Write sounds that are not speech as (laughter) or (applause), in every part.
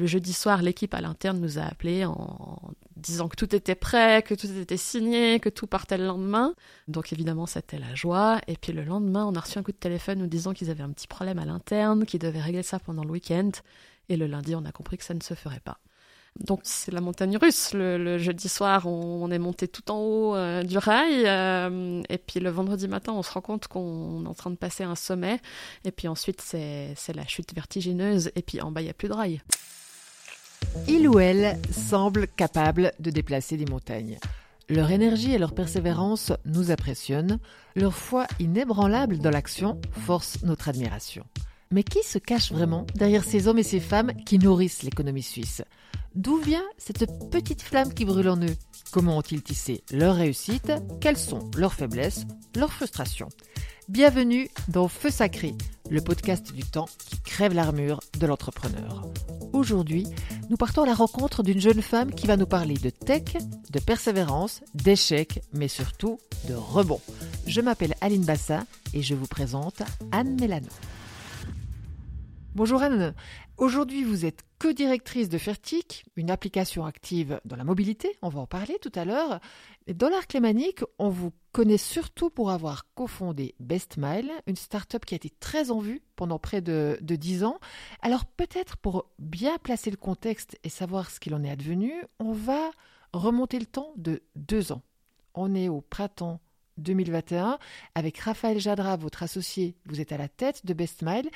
le jeudi soir, l'équipe à l'interne nous a appelés en disant que tout était prêt, que tout était signé, que tout partait le lendemain. Donc évidemment, c'était la joie. Et puis le lendemain, on a reçu un coup de téléphone nous disant qu'ils avaient un petit problème à l'interne, qu'ils devaient régler ça pendant le week-end. Et le lundi, on a compris que ça ne se ferait pas. Donc c'est la montagne russe. Le, jeudi soir, on, est monté tout en haut euh, du rail. Euh, et puis le vendredi matin, on se rend compte qu'on est en train de passer un sommet. Et puis ensuite, c'est la chute vertigineuse. Et puis en bas, il n'y a plus de rail. Il ou elle semble capable de déplacer des montagnes. Leur énergie et leur persévérance nous impressionnent. Leur foi inébranlable dans l'action force notre admiration. Mais qui se cache vraiment derrière ces hommes et ces femmes qui nourrissent l'économie suisse? D'où vient cette petite flamme qui brûle en eux? Comment ont-ils tissé leur réussite Quelles sont leurs faiblesses, leurs frustrations? Bienvenue dans Feu Sacré, le podcast du temps qui crève l'armure de l'entrepreneur. Aujourd'hui, nous partons à la rencontre d'une jeune femme qui va nous parler de tech, de persévérance, d'échecs, mais surtout de rebond. Je m'appelle Aline Bassin et je vous présente Anne Mélano. Bonjour Anne. Aujourd'hui, vous êtes co-directrice de Fertic, une application active dans la mobilité. On va en parler tout à l'heure. Dans l'arc lémanique, on vous connaît surtout pour avoir cofondé BestMile, une start-up qui a été très en vue pendant près de, de 10 ans. Alors peut-être pour bien placer le contexte et savoir ce qu'il en est advenu, on va remonter le temps de deux ans. On est au printemps 2021. Avec Raphaël Jadra, votre associé, vous êtes à la tête de BestMile.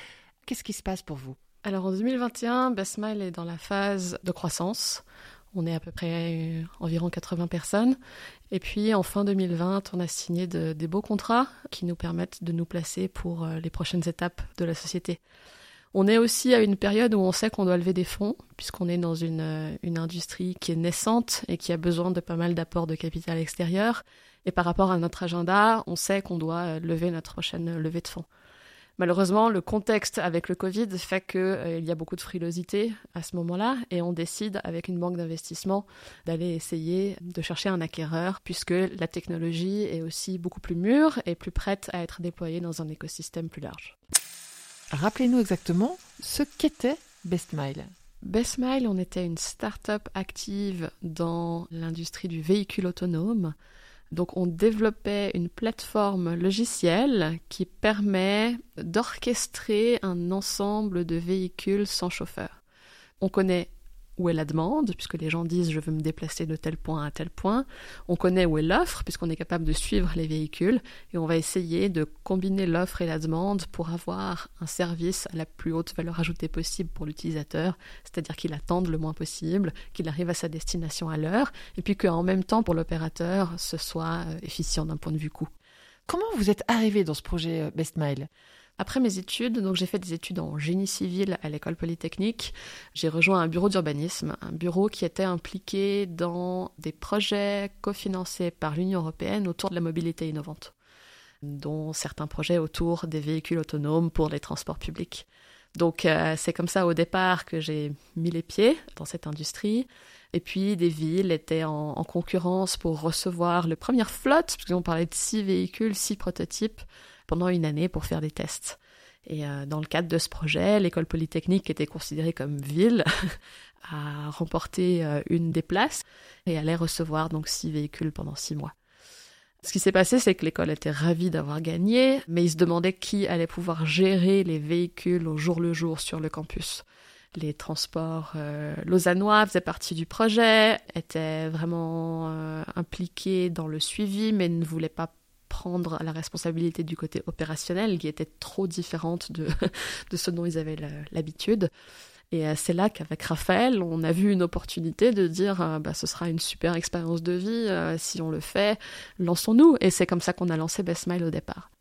Qu'est-ce qui se passe pour vous? Alors en 2021, Bestmile est dans la phase de croissance. On est à peu près euh, environ 80 personnes. Et puis en fin 2020, on a signé des beaux contrats qui nous permettent de nous placer pour euh, les prochaines étapes de la société. On est aussi à une période où on sait qu'on doit lever des fonds, puisqu'on est dans une, euh, une, industrie qui est naissante et qui a besoin de pas mal d'apports de capital extérieur. Et par rapport à notre agenda, on sait qu'on doit lever notre prochaine levée de fonds. Malheureusement, le contexte avec le Covid fait qu'il euh, y a beaucoup de frilosité à ce moment-là et on décide avec une banque d'investissement d'aller essayer de chercher un acquéreur puisque la technologie est aussi beaucoup plus mûre et plus prête à être déployée dans un écosystème plus large. Rappelez-nous exactement ce qu'était BestMile. BestMile, on était une start-up active dans l'industrie du véhicule autonome donc on développait une plateforme logicielle qui permet d'orchestrer un ensemble de véhicules sans chauffeur. On connaît où est la demande, puisque les gens disent je veux me déplacer de tel point à tel point. On connaît où est l'offre, puisqu'on est capable de suivre les véhicules, et on va essayer de combiner l'offre et la demande pour avoir un service à la plus haute valeur ajoutée possible pour l'utilisateur, c'est-à-dire qu'il attende le moins possible, qu'il arrive à sa destination à l'heure, et puis qu'en même temps pour l'opérateur, ce soit euh, efficient d'un point de vue coût. Comment vous êtes arrivé dans ce projet euh, BestMile? Après mes études, donc j'ai fait des études en génie civil à l'école polytechnique. J'ai rejoint un bureau d'urbanisme, un bureau qui était impliqué dans des projets cofinancés par l'Union européenne autour de la mobilité innovante, dont certains projets autour des véhicules autonomes pour les transports publics. Donc euh, c'est comme ça au départ que j'ai mis les pieds dans cette industrie. Et puis des villes étaient en, en concurrence pour recevoir les premières flottes, puisqu'on parlait de six véhicules, six prototypes pendant une année pour faire des tests. Et euh, dans le cadre de ce projet, l'école polytechnique qui était considérée comme ville (laughs) a remporté euh, une des places et allait recevoir donc six véhicules pendant six mois. Ce qui s'est passé, c'est que l'école était ravie d'avoir gagné, mais ils se demandaient qui allait pouvoir gérer les véhicules au jour le jour sur le campus. Les transports euh, lausannois faisaient partie du projet, étaient vraiment impliqués dans le suivi, mais ne voulaient pas prendre la responsabilité du côté opérationnel qui était trop différente de, (laughs) de ce dont ils avaient l'habitude. Et euh, c'est là qu'avec Raphaël, on a vu une opportunité de dire euh, bah, ce sera une super expérience de vie, euh, si on le fait, lançons-nous. Et c'est comme ça qu'on a lancé Best Smile au départ.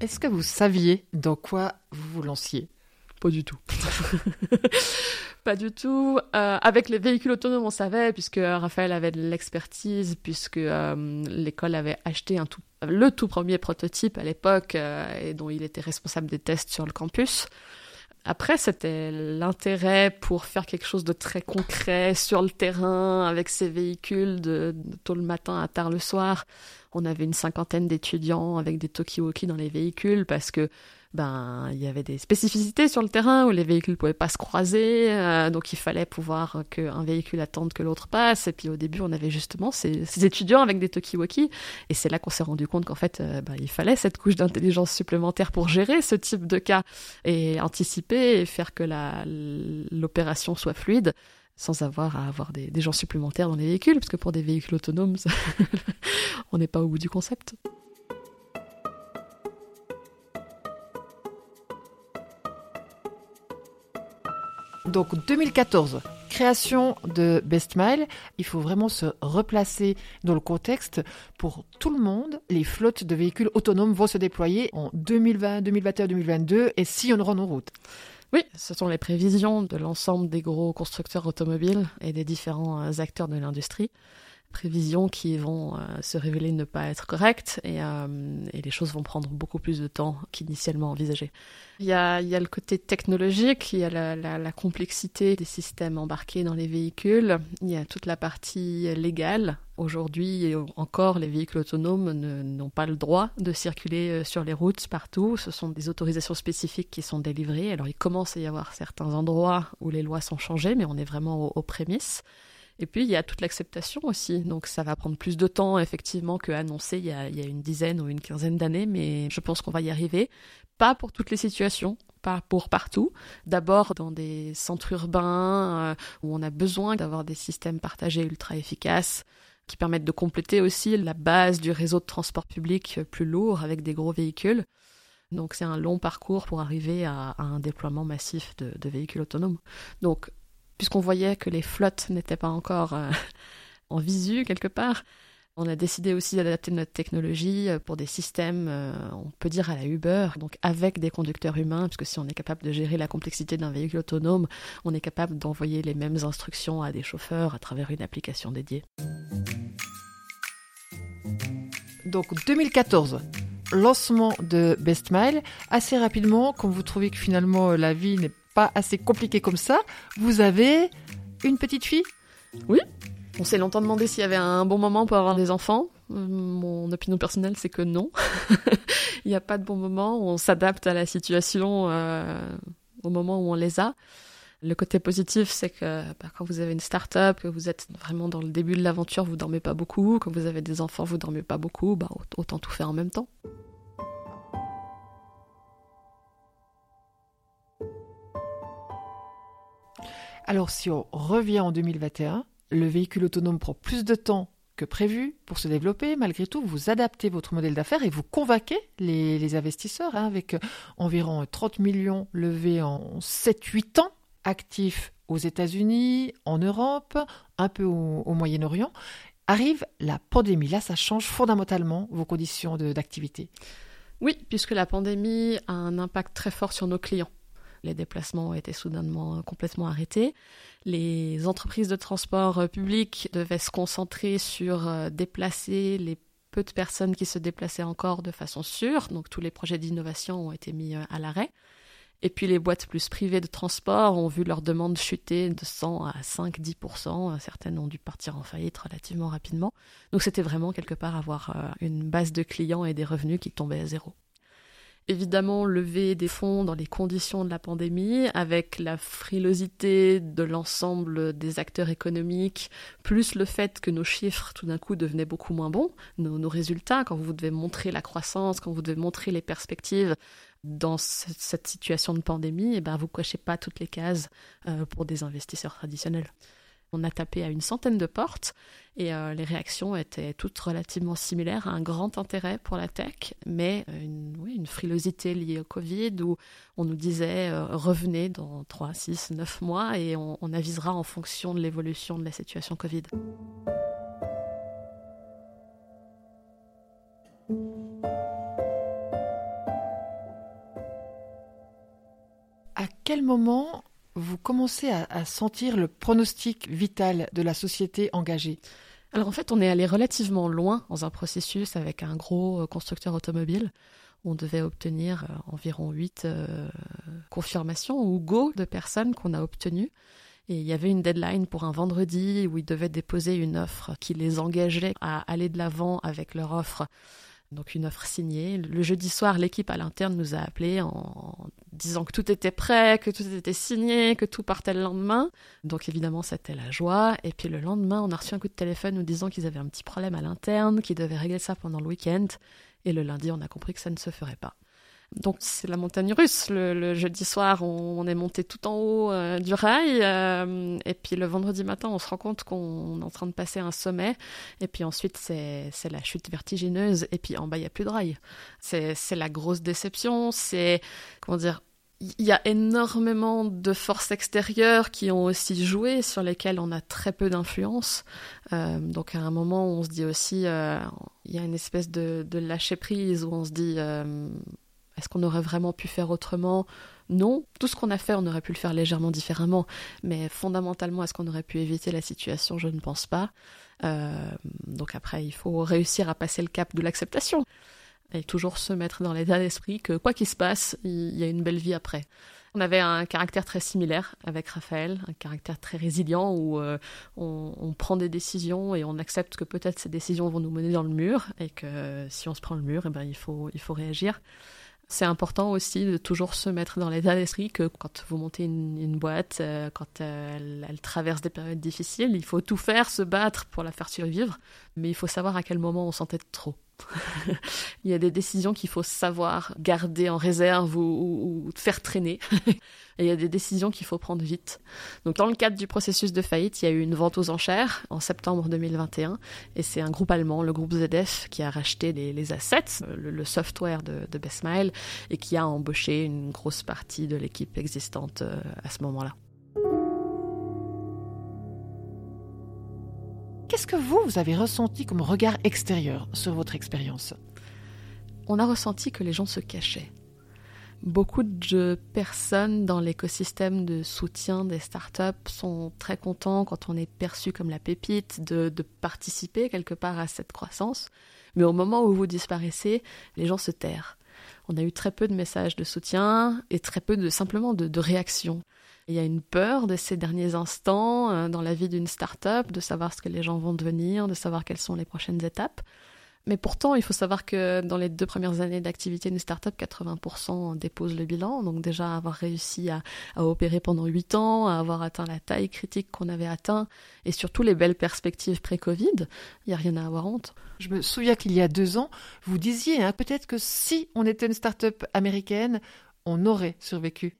Est-ce que vous saviez dans quoi vous vous lanciez? Pas du tout. (laughs) Pas du tout. Euh, avec les véhicules autonomes, on savait, puisque Raphaël avait de l'expertise, puisque euh, l'école avait acheté un tout, le tout premier prototype à l'époque, euh, et dont il était responsable des tests sur le campus. Après, c'était l'intérêt pour faire quelque chose de très concret sur le terrain, avec ces véhicules de, tôt le matin à tard le soir. On avait une cinquantaine d'étudiants avec des talkie-walkie dans les véhicules, parce que ben il y avait des spécificités sur le terrain où les véhicules pouvaient pas se croiser, euh, donc il fallait pouvoir qu'un véhicule attende que l'autre passe. Et puis au début, on avait justement ces, étudiants avec des talkie-walkie, et c'est là qu'on s'est rendu compte qu'en fait, euh, ben, il fallait cette couche d'intelligence supplémentaire pour gérer ce type de cas et anticiper et faire que l'opération soit fluide sans avoir à avoir des, des, gens supplémentaires dans les véhicules, parce que pour des véhicules autonomes, (laughs) on n'est pas au bout du concept. Donc 2014, création de Best Mile, il faut vraiment se replacer dans le contexte. Pour tout le monde, les flottes de véhicules autonomes vont se déployer en 2020, 2021, 2022 et sillonneront nos routes. Oui, ce sont les prévisions de l'ensemble des gros constructeurs automobiles et des différents euh, acteurs de l'industrie prévisions qui vont euh, se révéler ne pas être correctes euh, et, les choses vont prendre beaucoup plus de temps qu'initialement envisagé. Il y, a, le côté technologique, il y a la, la, complexité des systèmes embarqués dans les véhicules, il y a toute la partie légale. Aujourd'hui encore, les véhicules autonomes n'ont pas le droit de circuler euh, sur les routes partout. Ce sont des autorisations spécifiques qui sont délivrées. Alors il commence à y avoir certains endroits où les lois sont changées, mais on est vraiment aux prémices. Et puis, il y a toute l'acceptation aussi. Donc, ça va prendre plus de temps, effectivement, que annoncé il y a, une dizaine ou une quinzaine d'années, mais je pense qu'on va y arriver. Pas pour toutes les situations, pas pour partout. D'abord dans des centres urbains euh, où on a besoin d'avoir des systèmes partagés ultra efficaces qui permettent de compléter aussi la base du réseau de transport public plus lourd avec des gros véhicules. Donc c'est un long parcours pour arriver à, un déploiement massif de, de véhicules autonomes. Donc puisqu'on voyait que les flottes n'étaient pas encore euh, (laughs) en visu quelque part, on a décidé aussi d'adapter notre technologie euh, pour des systèmes, euh, on peut dire à la Uber, donc avec des conducteurs humains, puisque si on est capable de gérer la complexité d'un véhicule autonome, on est capable d'envoyer les mêmes instructions à des chauffeurs à travers une application dédiée. Donc 2014, lancement de Best Mile. Assez rapidement, quand vous trouvez que finalement la vie n'est pas assez compliqué comme ça. Vous avez une petite fille? Oui. On s'est longtemps demandé s'il y avait un bon moment pour avoir des enfants. Euh, mon opinion personnelle, c'est que non. (laughs) Il n'y a pas de bon moment. On s'adapte à la situation euh, au moment où on les a. Le côté positif, c'est que bah, quand vous avez une start-up, que vous êtes vraiment dans le début de l'aventure, vous dormez pas beaucoup. Quand vous avez des enfants, vous dormez pas beaucoup. Bah, autant tout faire en même temps. Alors si on revient en 2021, le véhicule autonome prend plus de temps que prévu pour se développer. Malgré tout, vous adaptez votre modèle d'affaires et vous convainquez les, investisseurs hein, avec environ 30 millions levés en 7-8 ans, actifs aux États-Unis, en Europe, un peu au, Moyen-Orient. Arrive la pandémie. Là, ça change fondamentalement vos conditions d'activité. Oui, puisque la pandémie a un impact très fort sur nos clients les déplacements ont été soudainement complètement arrêtés. Les entreprises de transport euh, public devaient se concentrer sur euh, déplacer les peu de personnes qui se déplaçaient encore de façon sûre, donc tous les projets d'innovation ont été mis euh, à l'arrêt. Et puis les boîtes plus privées de transport ont vu leur demande chuter de 100 à 5-10%. Certaines ont dû partir en faillite relativement rapidement. Donc c'était vraiment quelque part avoir une base de clients et des revenus qui tombaient à zéro évidemment lever des fonds dans les conditions de la pandémie, avec la frilosité de l'ensemble des acteurs économiques, plus le fait que nos chiffres tout d'un coup devenaient beaucoup moins bons, nos, résultats, quand vous devez montrer la croissance, quand vous devez montrer les perspectives dans cette situation de pandémie, et eh ben vous cochez pas toutes les cases euh, pour des investisseurs traditionnels. On a tapé à une centaine de portes et euh, les réactions étaient toutes relativement similaires, un grand intérêt pour la tech, mais euh, une, frilosité liée au Covid où on nous disait euh, revenez dans 3, 6, 9 mois et on, on avisera en fonction de l'évolution de la situation Covid. À quel moment vous commencez à, sentir le pronostic vital de la société engagée Alors en fait, on est allé relativement loin dans un processus avec un gros euh, constructeur automobile. On devait obtenir euh, environ 8 euh, confirmations ou go de personnes qu'on a obtenues. Et il y avait une deadline pour un vendredi où ils devaient déposer une offre qui les engageait à aller de l'avant avec leur offre donc une offre signée. Le jeudi soir, l'équipe à l'interne nous a appelés en disant que tout était prêt, que tout était signé, que tout partait le lendemain. Donc évidemment, c'était la joie. Et puis le lendemain, on a reçu un coup de téléphone nous disant qu'ils avaient un petit problème à l'interne, qu'ils devaient régler ça pendant le week-end. Et le lundi, on a compris que ça ne se ferait pas. Donc c'est la montagne russe. Le, jeudi soir, on, est monté tout en haut euh, du rail, euh, et puis le vendredi matin, on se rend compte qu'on est en train de passer un sommet, et puis ensuite c'est la chute vertigineuse, et puis en bas il y a plus de rail. C'est la grosse déception. C'est comment dire il y a énormément de forces extérieures qui ont aussi joué, sur lesquelles on a très peu d'influence. Euh, donc à un moment, on se dit aussi, il y a une espèce de, de lâcher prise où on se dit, est-ce qu'on aurait vraiment pu faire autrement? Non. Tout ce qu'on a fait, on aurait pu le faire légèrement différemment. Mais fondamentalement, est-ce qu'on aurait pu éviter la situation? Je ne pense pas. Euh, donc après, il faut réussir à passer le cap de l'acceptation. Et toujours se mettre dans l'état d'esprit que quoi qu'il se passe, il y a une belle vie après. On avait un caractère très similaire avec Raphaël, un caractère très résilient où euh, on, prend des décisions et on accepte que peut-être ces décisions vont nous mener dans le mur et que si on se prend le mur, eh ben, il, faut, il faut réagir. C'est important aussi de toujours se mettre dans l'état d'esprit que quand vous montez une, boîte, euh, quand elle, elle, traverse des périodes difficiles, il faut tout faire, se battre pour la faire survivre, mais il faut savoir à quel moment on s'entête trop. (laughs) il y a des décisions qu'il faut savoir garder en réserve ou, faire traîner. (laughs) Et il y a des décisions qu'il faut prendre vite. Donc dans le cadre du processus de faillite, il y a eu une vente aux enchères en septembre 2021. Et c'est un groupe allemand, le groupe ZF, qui a racheté les, assets, le, software de, de Bestmile, et qui a embauché une grosse partie de l'équipe existante euh, à ce moment-là. Qu'est-ce que vous, vous avez ressenti comme regard extérieur sur votre expérience? On a ressenti que les gens se cachaient. Beaucoup de personnes dans l'écosystème de soutien des startups sont très contents quand on est perçu comme la pépite de, participer quelque part à cette croissance. Mais au moment où vous disparaissez, les gens se tairent. On a eu très peu de messages de soutien et très peu de simplement de réactions. Il y a une peur de ces derniers instants euh, dans la vie d'une start-up, de savoir ce que les gens vont devenir, de savoir quelles sont les prochaines étapes. Mais pourtant, il faut savoir que dans les deux premières années d'activité d'une start-up, 80% déposent le bilan. Donc déjà, avoir réussi à, opérer pendant 8 ans, à avoir atteint la taille critique qu'on avait atteint, et surtout les belles perspectives pré-Covid, il n'y a rien à avoir honte. Je me souviens qu'il y a deux ans, vous disiez hein, peut-être que si on était une start-up américaine, on aurait survécu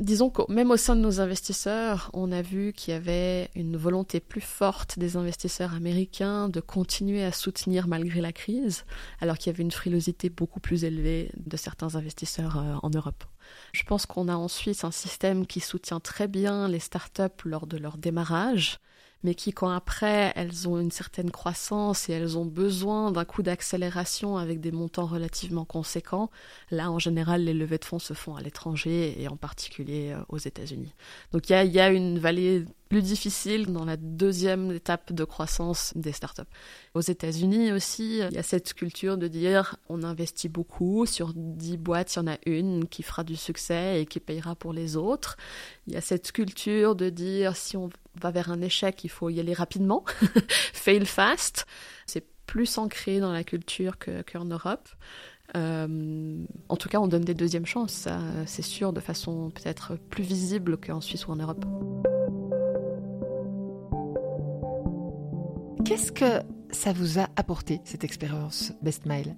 disons que même au sein de nos investisseurs, on a vu qu'il y avait une volonté plus forte des investisseurs américains de continuer à soutenir malgré la crise, alors qu'il y avait une frilosité beaucoup plus élevée de certains investisseurs euh, en Europe. Je pense qu'on a ensuite un système qui soutient très bien les startups lors de leur démarrage, mais qui, quand après elles ont une certaine croissance et elles ont besoin d'un coup d'accélération avec des montants relativement conséquents, là, en général, les levées de fonds se font à l'étranger et en particulier euh, aux États-Unis. Donc il y a, une vallée plus difficile dans la deuxième étape de croissance des startups. Aux États-Unis aussi, il y a cette culture de dire on investit beaucoup, sur 10 boîtes, il y en a une qui fera du succès et qui payera pour les autres. Il y a cette culture de dire si on va vers un échec, il faut y aller rapidement, (laughs) fail fast. C'est plus ancré dans la culture qu'en Europe. Euh, en tout cas, on donne des deuxièmes chances, c'est sûr, de façon peut-être plus visible qu'en Suisse ou en Europe. Qu'est-ce que ça vous a apporté, cette expérience Best Mile?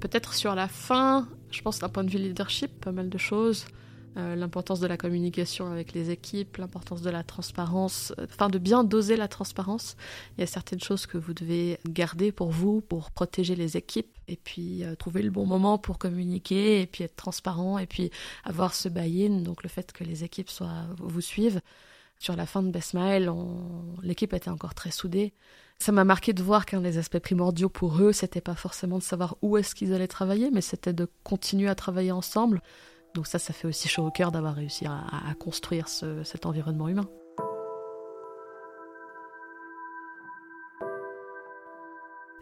Peut-être sur la fin, je pense d'un point de vue leadership, pas mal de choses. Euh, l'importance de la communication avec les équipes, l'importance de la transparence, euh, enfin de bien doser la transparence. Il y a certaines choses que vous devez garder pour vous, pour protéger les équipes, et puis euh, trouver le bon moment pour communiquer, et puis être transparent, et puis avoir ce buy-in, donc le fait que les équipes soient, vous suivent. Sur la fin de Besmael, l'équipe était encore très soudée. Ça m'a marqué de voir qu'un des aspects primordiaux pour eux, c'était pas forcément de savoir où est-ce qu'ils allaient travailler, mais c'était de continuer à travailler ensemble. Donc ça, ça fait aussi chaud au cœur d'avoir réussi à, construire cet environnement humain.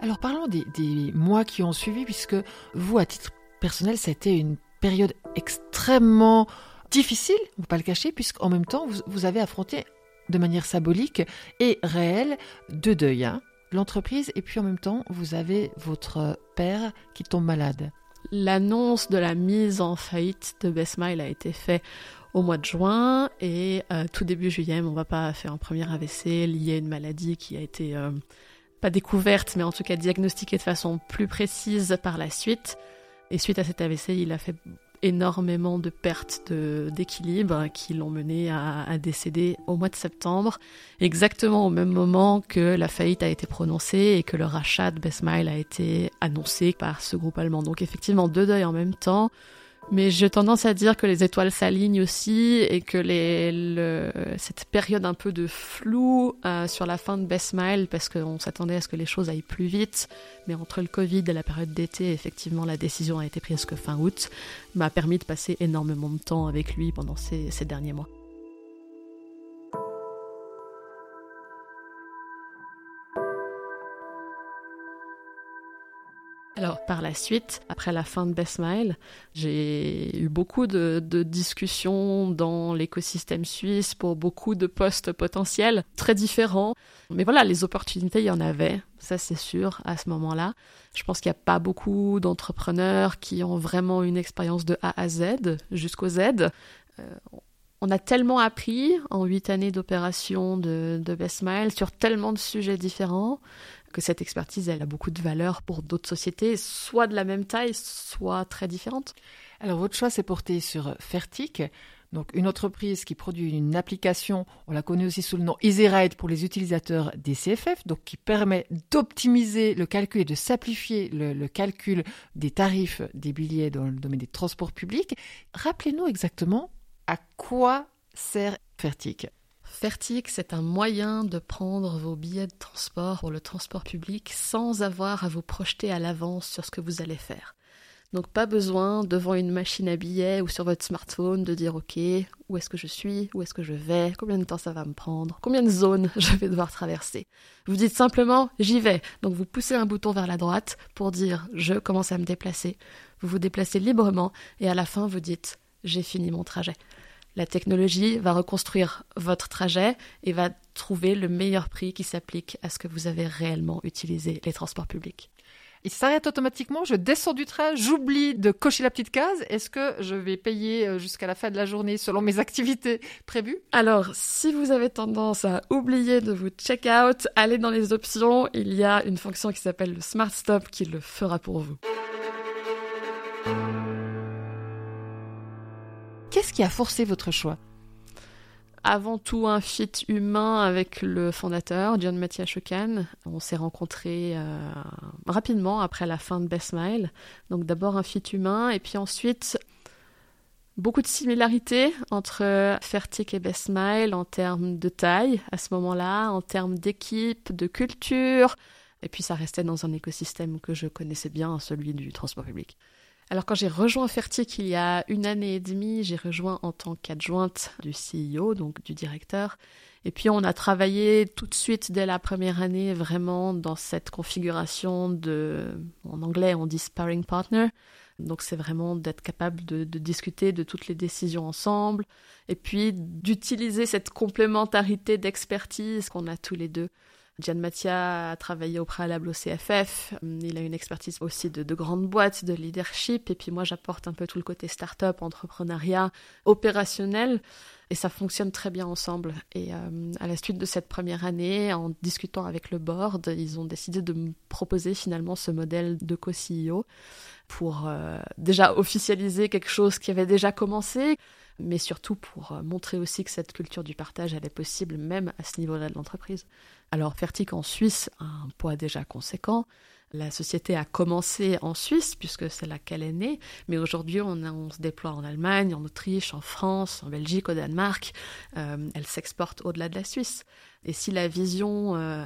Alors parlons des, mois qui ont suivi, puisque vous, à titre personnel, ça a été une période extrêmement difficile, on ne pas le cacher, puisqu'en même temps, vous, avez affronté de manière symbolique et réelle deux deuils. Hein. l'entreprise et puis en même temps, vous avez votre père qui tombe malade. L'annonce de la mise en faillite de Besmile a été faite au mois de juin et euh, tout début juillet, mon papa a fait un premier AVC lié à une maladie qui a été euh, pas découverte, mais en tout cas diagnostiquée de façon plus précise par la suite. Et suite à cet AVC, il a fait énormément de pertes d'équilibre qui l'ont mené à, décéder au mois de septembre, exactement au même moment que la faillite a été prononcée et que le rachat de Besmile a été annoncé par ce groupe allemand. Donc effectivement, deux deuils en même temps. Mais j'ai tendance à dire que les étoiles s'alignent aussi et que les, cette période un peu de flou euh, sur la fin de Best Mile, parce qu'on s'attendait à ce que les choses aillent plus vite, mais entre le Covid et la période d'été, effectivement, la décision a été prise que fin août, m'a permis de passer énormément de temps avec lui pendant ces derniers mois. Alors par la suite, après la fin de Best Smile, j'ai eu beaucoup de, discussions dans l'écosystème suisse pour beaucoup de postes potentiels très différents. Mais voilà, les opportunités, il y en avait, ça c'est sûr, à ce moment-là. Je pense qu'il n'y a pas beaucoup d'entrepreneurs qui ont vraiment une expérience de A à Z jusqu'au Z. Euh, on a tellement appris en huit années d'opération de, de Best Smile sur tellement de sujets différents que cette expertise, elle a beaucoup de valeur pour d'autres sociétés, soit de la même taille, soit très différentes. Alors votre choix s'est porté sur Fertic, donc une entreprise qui produit une application, on la connaît aussi sous le nom EasyRide pour les utilisateurs des CFF, donc qui permet d'optimiser le calcul et de simplifier le, le, calcul des tarifs des billets dans le domaine des transports publics. Rappelez-nous exactement à quoi sert Fertic. Fertic, c'est un moyen de prendre vos billets de transport pour le transport public sans avoir à vous projeter à l'avance sur ce que vous allez faire. Donc pas besoin devant une machine à billets ou sur votre smartphone de dire ok, où est-ce que je suis, où est-ce que je vais, combien de temps ça va me prendre, combien de zones (laughs) je vais devoir traverser? Vous dites simplement j'y vais. Donc vous poussez un bouton vers la droite pour dire je commence à me déplacer. Vous vous déplacez librement et à la fin vous dites j'ai fini mon trajet. La technologie va reconstruire votre trajet et va trouver le meilleur prix qui s'applique à ce que vous avez réellement utilisé les transports publics. Il s'arrête automatiquement, je descends du train, j'oublie de cocher la petite case. Est-ce que je vais payer euh, jusqu'à la fin de la journée selon mes (laughs) activités prévues? Alors, si vous avez tendance à oublier de vous check out, allez dans les options. Il y a une fonction qui s'appelle le Smart Stop qui le fera pour vous. Qui a forcé votre choix avant tout un fit humain avec le fondateur, John Mathias Chocan. On s'est rencontrés euh, rapidement après la fin de Best Smile. Donc d'abord un fit humain et puis ensuite beaucoup de similarités entre Fertic et Best Smile en termes de taille à ce moment-là, en termes d'équipe, de culture. Et puis ça restait dans un écosystème que je connaissais bien, celui du transport public. Alors quand j'ai rejoint Fertic il y a une année et demie, j'ai rejoint en tant qu'adjointe du CEO, donc du directeur. Et puis on a travaillé tout de suite dès la première année vraiment dans cette configuration de, en anglais on dit sparring partner. Donc c'est vraiment d'être capable de, de, discuter de toutes les décisions ensemble et puis d'utiliser cette complémentarité d'expertise qu'on a tous les deux Gian Mattia a travaillé au préalable au CFF. Il a une expertise aussi de, grandes boîtes, de leadership. Et puis moi, j'apporte un peu tout le côté start-up, entrepreneuriat, opérationnel. Et ça fonctionne très bien ensemble. Et euh, à la suite de cette première année, en discutant avec le board, ils ont décidé de me proposer finalement ce modèle de co-CEO pour euh, déjà officialiser quelque chose qui avait déjà commencé, mais surtout pour euh, montrer aussi que cette culture du partage, elle est possible même à ce niveau-là de l'entreprise. Alors Fertic en Suisse a un poids déjà conséquent. La société a commencé en Suisse puisque c'est là qu'elle est née, mais aujourd'hui on, se déploie en Allemagne, en Autriche, en France, en Belgique, au Danemark. Euh, elle s'exporte au-delà de la Suisse. Et si la vision euh,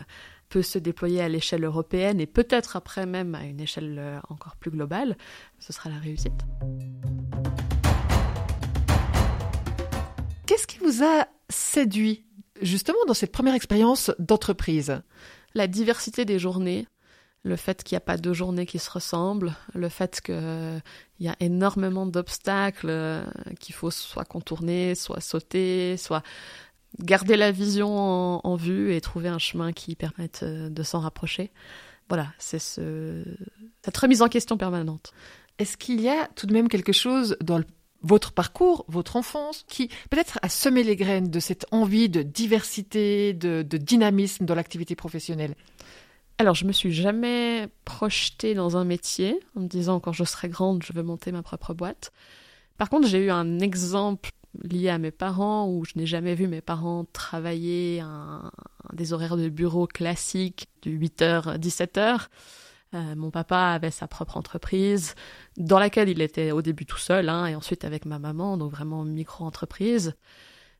peut se déployer à l'échelle européenne et peut-être après même à une échelle encore plus globale, ce sera la réussite. Qu'est-ce qui vous a séduit justement dans cette première expérience d'entreprise? La diversité des journées, le fait qu'il n'y a pas deux journées qui se ressemblent, le fait qu'il y a énormément d'obstacles euh, qu'il faut soit contourner, soit sauter, soit garder la vision en, vue et trouver un chemin qui permette de s'en rapprocher. Voilà, c'est ce, cette remise en question permanente. Est-ce qu'il y a tout de même quelque chose dans votre parcours, votre enfance, qui peut-être a semé les graines de cette envie de diversité, de, dynamisme dans l'activité professionnelle alors, je me suis jamais projetée dans un métier en me disant quand je serai grande, je veux monter ma propre boîte. Par contre, j'ai eu un exemple lié à mes parents où je n'ai jamais vu mes parents travailler un, des horaires de bureau classiques de 8h 17h. Euh, mon papa avait sa propre entreprise dans laquelle il était au début tout seul hein, et ensuite avec ma maman, donc vraiment micro-entreprise.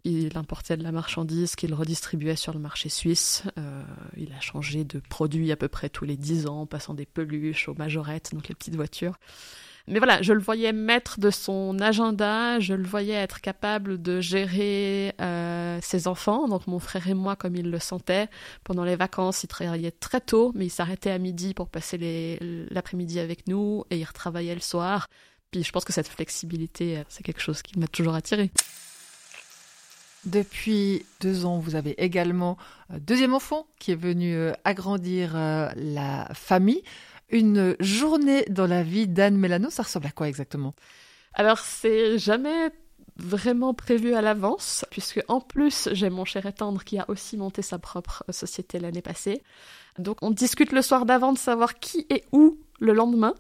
Il importait de la marchandise qu'il redistribuait sur le marché suisse. Euh, il a changé de produit à peu près tous les 10 ans, passant des peluches aux majorettes, donc les petites voitures. Mais voilà, je le voyais maître de son agenda, je le voyais être capable de gérer euh, ses enfants, donc mon frère et moi comme il le sentait. Pendant les vacances, il travaillait très tôt, mais il s'arrêtait à midi pour passer l'après-midi avec nous et il retravaillait le soir. Puis je pense que cette flexibilité, euh, c'est quelque chose qui m'a toujours attiré. Depuis deux ans, vous avez également un deuxième enfant qui est venu euh, agrandir la famille. Une journée dans la vie d'Anne Mélano, ça ressemble à quoi exactement? Alors, c'est jamais vraiment prévu à l'avance, puisque en plus, j'ai mon cher étendre qui a aussi monté sa propre société l'année passée. Donc, on discute le soir d'avant de savoir qui est où le lendemain,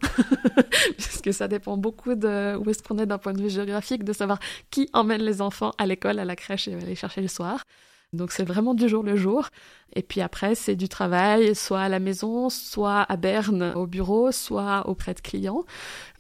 (laughs) puisque ça dépend beaucoup de où est-ce qu'on est d'un point de vue géographique, de savoir qui emmène les enfants à l'école, à la crèche et va les chercher le soir. Donc c'est vraiment du jour le jour. Et puis après, c'est du travail, soit à la maison, soit à Berne au bureau, soit auprès de clients.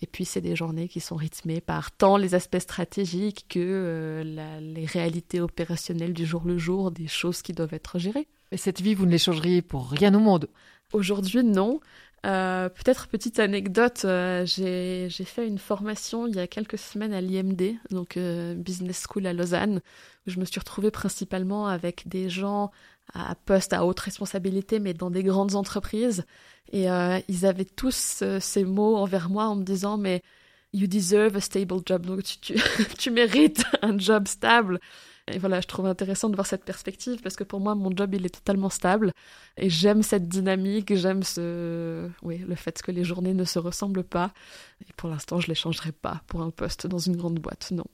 Et puis c'est des journées qui sont rythmées par tant les aspects stratégiques que euh, les réalités opérationnelles du jour le jour, des choses qui doivent être gérées. Et cette vie, vous ne les changeriez pour rien au monde? Aujourd'hui, non. Euh, peut-être petite anecdote, euh, j'ai fait une formation il y a quelques semaines à l'IMD, donc euh, Business School à Lausanne, où je me suis retrouvée principalement avec des gens à poste à haute responsabilité, mais dans des grandes entreprises. Et ils avaient tous ces mots envers moi en me disant, mais you deserve a stable job, donc tu, tu (laughs) mérites un job stable. Et voilà, je trouve intéressant de voir cette perspective parce que pour moi, mon job, il est totalement stable. Et j'aime cette dynamique, j'aime ce, oui, le fait que les journées ne se ressemblent pas. Et pour l'instant, je ne les changerai pas pour un poste dans une grande boîte, non.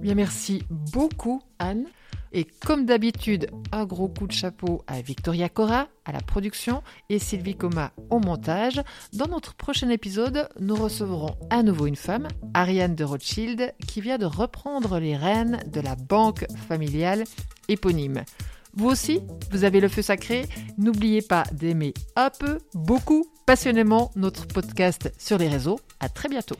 Bien, merci beaucoup, Anne. Et comme d'habitude, un gros coup de chapeau à Victoria Cora à la production et Sylvie Coma au montage. Dans notre prochain épisode, nous recevrons à nouveau une femme, Ariane de Rothschild, qui vient de reprendre les rênes de la banque familiale éponyme. Vous aussi, vous avez le feu sacré. N'oubliez pas d'aimer un peu, beaucoup, passionnément notre podcast sur les réseaux. À très bientôt.